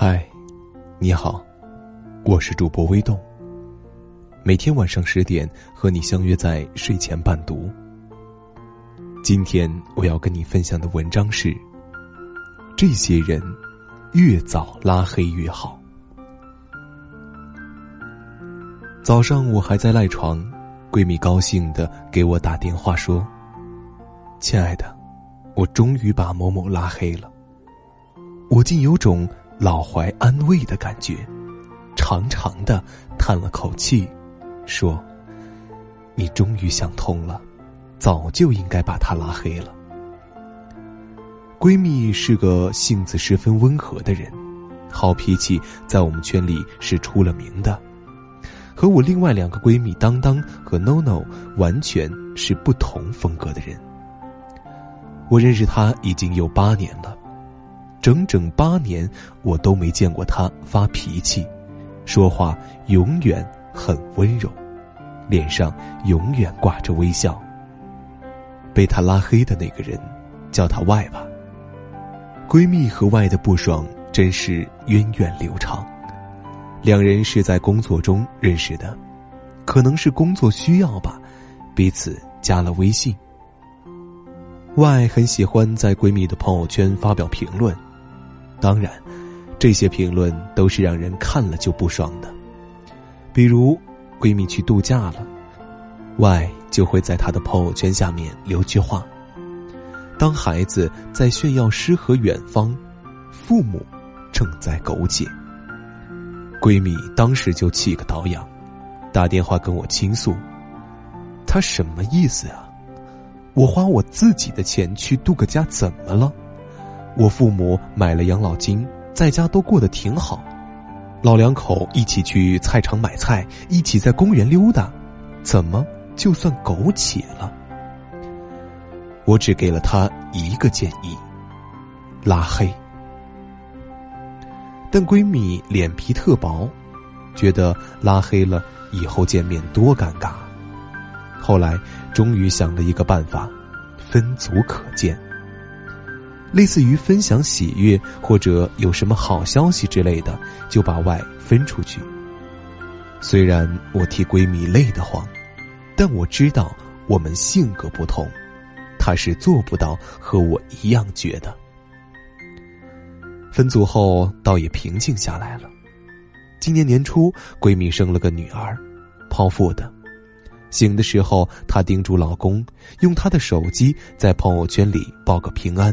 嗨，你好，我是主播微动。每天晚上十点和你相约在睡前伴读。今天我要跟你分享的文章是：这些人越早拉黑越好。早上我还在赖床，闺蜜高兴的给我打电话说：“亲爱的，我终于把某某拉黑了。”我竟有种。老怀安慰的感觉，长长的叹了口气，说：“你终于想通了，早就应该把他拉黑了。”闺蜜是个性子十分温和的人，好脾气在我们圈里是出了名的，和我另外两个闺蜜当当和 NONO 完全是不同风格的人。我认识她已经有八年了。整整八年，我都没见过他发脾气，说话永远很温柔，脸上永远挂着微笑。被他拉黑的那个人，叫他 Y 吧。闺蜜和 Y 的不爽真是源远流长，两人是在工作中认识的，可能是工作需要吧，彼此加了微信。Y 很喜欢在闺蜜的朋友圈发表评论。当然，这些评论都是让人看了就不爽的。比如，闺蜜去度假了，Y 就会在她的朋友圈下面留句话：“当孩子在炫耀诗和远方，父母正在苟且。”闺蜜当时就气个倒仰，打电话跟我倾诉：“她什么意思啊？我花我自己的钱去度个假，怎么了？”我父母买了养老金，在家都过得挺好，老两口一起去菜场买菜，一起在公园溜达，怎么就算苟且了？我只给了他一个建议：拉黑。但闺蜜脸皮特薄，觉得拉黑了以后见面多尴尬。后来终于想了一个办法，分组可见。类似于分享喜悦或者有什么好消息之类的，就把外分出去。虽然我替闺蜜累得慌，但我知道我们性格不同，她是做不到和我一样觉得。分组后倒也平静下来了。今年年初，闺蜜生了个女儿，剖腹的。醒的时候，她叮嘱老公用她的手机在朋友圈里报个平安。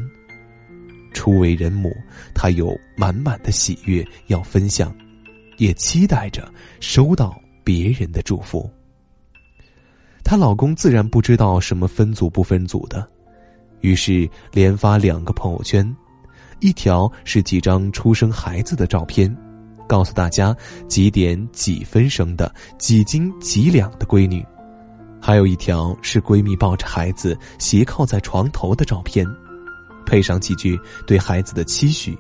初为人母，她有满满的喜悦要分享，也期待着收到别人的祝福。她老公自然不知道什么分组不分组的，于是连发两个朋友圈，一条是几张出生孩子的照片，告诉大家几点几分生的、几斤几两的闺女；还有一条是闺蜜抱着孩子斜靠在床头的照片。配上几句对孩子的期许，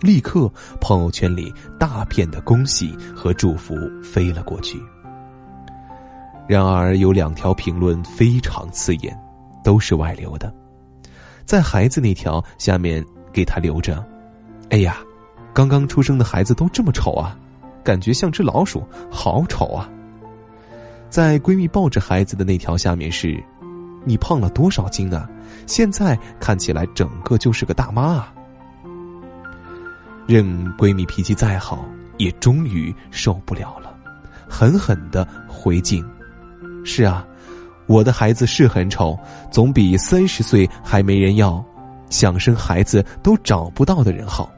立刻朋友圈里大片的恭喜和祝福飞了过去。然而有两条评论非常刺眼，都是外流的。在孩子那条下面给他留着：“哎呀，刚刚出生的孩子都这么丑啊，感觉像只老鼠，好丑啊。”在闺蜜抱着孩子的那条下面是。你胖了多少斤啊？现在看起来整个就是个大妈啊！任闺蜜脾气再好，也终于受不了了，狠狠的回敬：“是啊，我的孩子是很丑，总比三十岁还没人要，想生孩子都找不到的人好。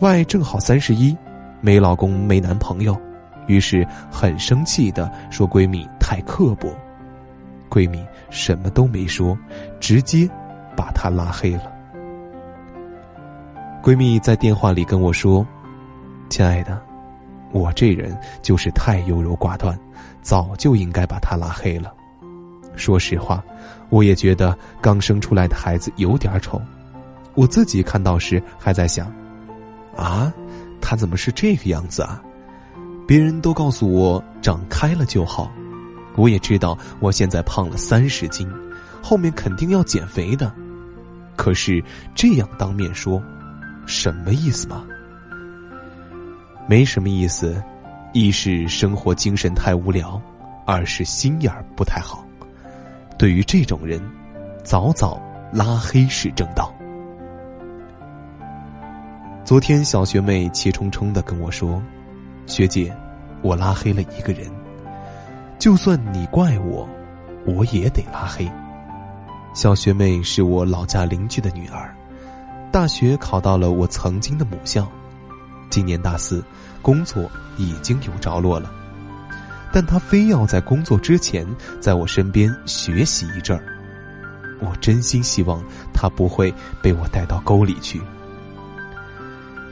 外正好三十一，没老公没男朋友，于是很生气的说：“闺蜜太刻薄。”闺蜜什么都没说，直接把她拉黑了。闺蜜在电话里跟我说：“亲爱的，我这人就是太优柔寡断，早就应该把他拉黑了。说实话，我也觉得刚生出来的孩子有点丑。我自己看到时还在想：啊，他怎么是这个样子啊？别人都告诉我长开了就好。”我也知道我现在胖了三十斤，后面肯定要减肥的。可是这样当面说，什么意思嘛？没什么意思，一是生活精神太无聊，二是心眼不太好。对于这种人，早早拉黑是正道。昨天小学妹气冲冲的跟我说：“学姐，我拉黑了一个人，就算你怪我，我也得拉黑。”小学妹是我老家邻居的女儿，大学考到了我曾经的母校，今年大四，工作已经有着落了，但她非要在工作之前在我身边学习一阵儿。我真心希望她不会被我带到沟里去。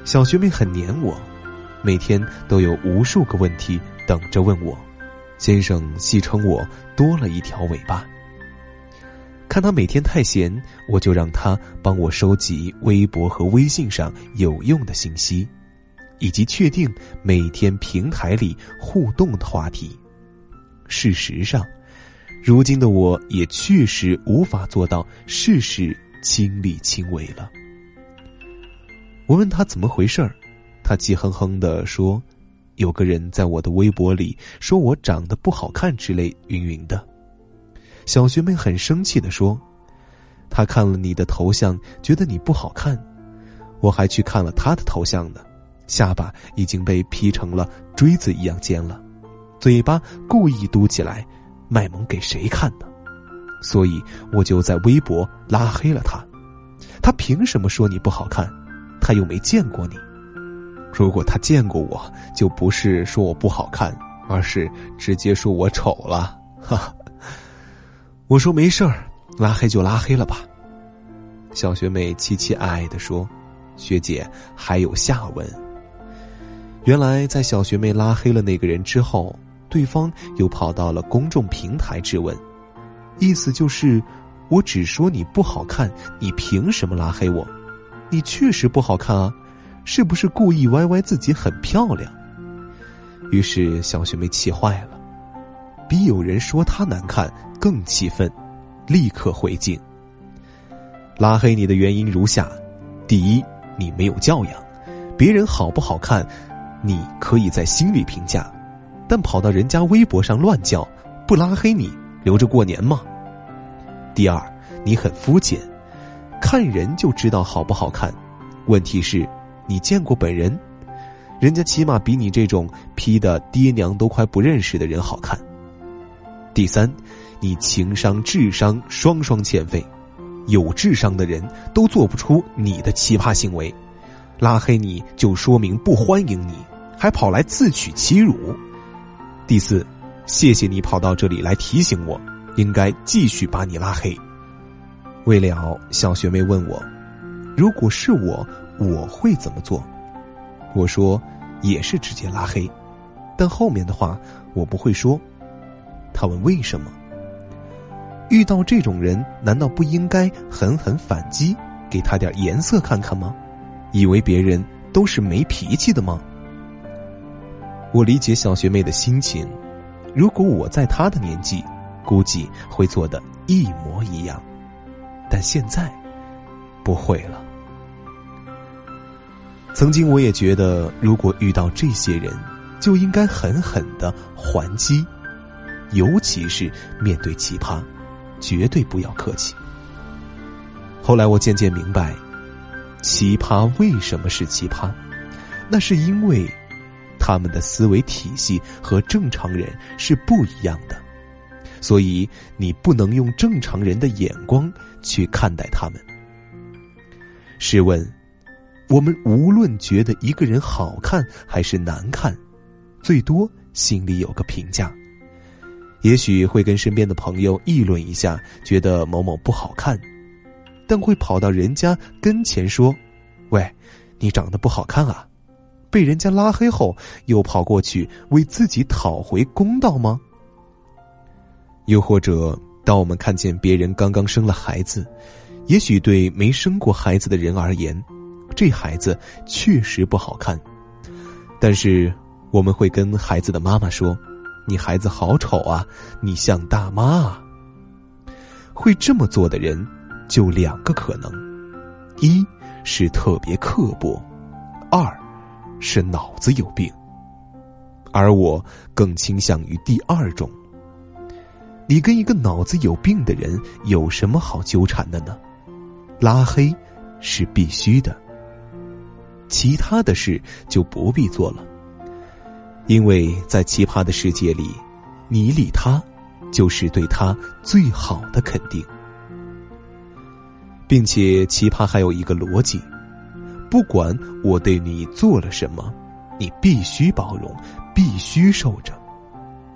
小学妹很黏我，每天都有无数个问题等着问我，先生戏称我多了一条尾巴。看他每天太闲，我就让他帮我收集微博和微信上有用的信息，以及确定每天平台里互动的话题。事实上，如今的我也确实无法做到事事亲力亲为了。我问他怎么回事儿，他气哼哼的说：“有个人在我的微博里说我长得不好看之类云云的。”小学妹很生气的说：“他看了你的头像，觉得你不好看。我还去看了他的头像呢，下巴已经被 P 成了锥子一样尖了，嘴巴故意嘟起来，卖萌给谁看呢？所以我就在微博拉黑了他。他凭什么说你不好看？他又没见过你。如果他见过我，就不是说我不好看，而是直接说我丑了。”哈。我说没事儿，拉黑就拉黑了吧。小学妹凄凄哀哀的说：“学姐还有下文。”原来在小学妹拉黑了那个人之后，对方又跑到了公众平台质问，意思就是：我只说你不好看，你凭什么拉黑我？你确实不好看啊，是不是故意歪歪自己很漂亮？于是小学妹气坏了。比有人说她难看更气愤，立刻回敬。拉黑你的原因如下：第一，你没有教养，别人好不好看，你可以在心里评价，但跑到人家微博上乱叫，不拉黑你留着过年吗？第二，你很肤浅，看人就知道好不好看，问题是，你见过本人，人家起码比你这种 P 的爹娘都快不认识的人好看。第三，你情商、智商双双欠费，有智商的人都做不出你的奇葩行为，拉黑你就说明不欢迎你，还跑来自取其辱。第四，谢谢你跑到这里来提醒我，应该继续把你拉黑。未了，小学妹问我，如果是我，我会怎么做？我说，也是直接拉黑，但后面的话我不会说。他问：“为什么遇到这种人，难道不应该狠狠反击，给他点颜色看看吗？以为别人都是没脾气的吗？”我理解小学妹的心情，如果我在她的年纪，估计会做的一模一样，但现在不会了。曾经我也觉得，如果遇到这些人，就应该狠狠的还击。尤其是面对奇葩，绝对不要客气。后来我渐渐明白，奇葩为什么是奇葩，那是因为他们的思维体系和正常人是不一样的，所以你不能用正常人的眼光去看待他们。试问，我们无论觉得一个人好看还是难看，最多心里有个评价。也许会跟身边的朋友议论一下，觉得某某不好看，但会跑到人家跟前说：“喂，你长得不好看啊！”被人家拉黑后，又跑过去为自己讨回公道吗？又或者，当我们看见别人刚刚生了孩子，也许对没生过孩子的人而言，这孩子确实不好看，但是我们会跟孩子的妈妈说。你孩子好丑啊！你像大妈啊！会这么做的人，就两个可能：一是特别刻薄，二是脑子有病，而我更倾向于第二种。你跟一个脑子有病的人有什么好纠缠的呢？拉黑是必须的，其他的事就不必做了。因为在奇葩的世界里，你理他，就是对他最好的肯定，并且奇葩还有一个逻辑：不管我对你做了什么，你必须包容，必须受着。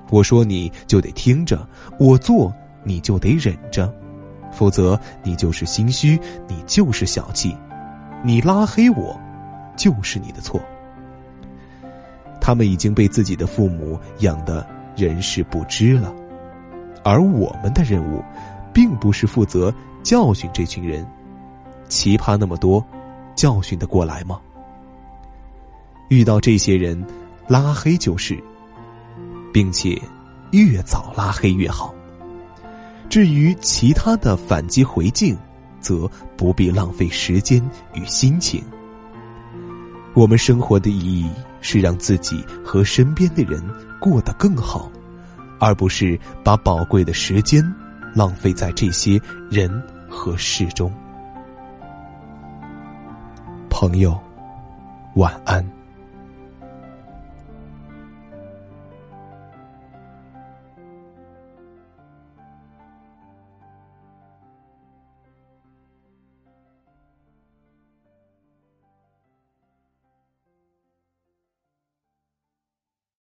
我说你就得听着，我做你就得忍着，否则你就是心虚，你就是小气，你拉黑我，就是你的错。他们已经被自己的父母养得人事不知了，而我们的任务，并不是负责教训这群人，奇葩那么多，教训得过来吗？遇到这些人，拉黑就是。并且，越早拉黑越好。至于其他的反击回敬，则不必浪费时间与心情。我们生活的意义是让自己和身边的人过得更好，而不是把宝贵的时间浪费在这些人和事中。朋友，晚安。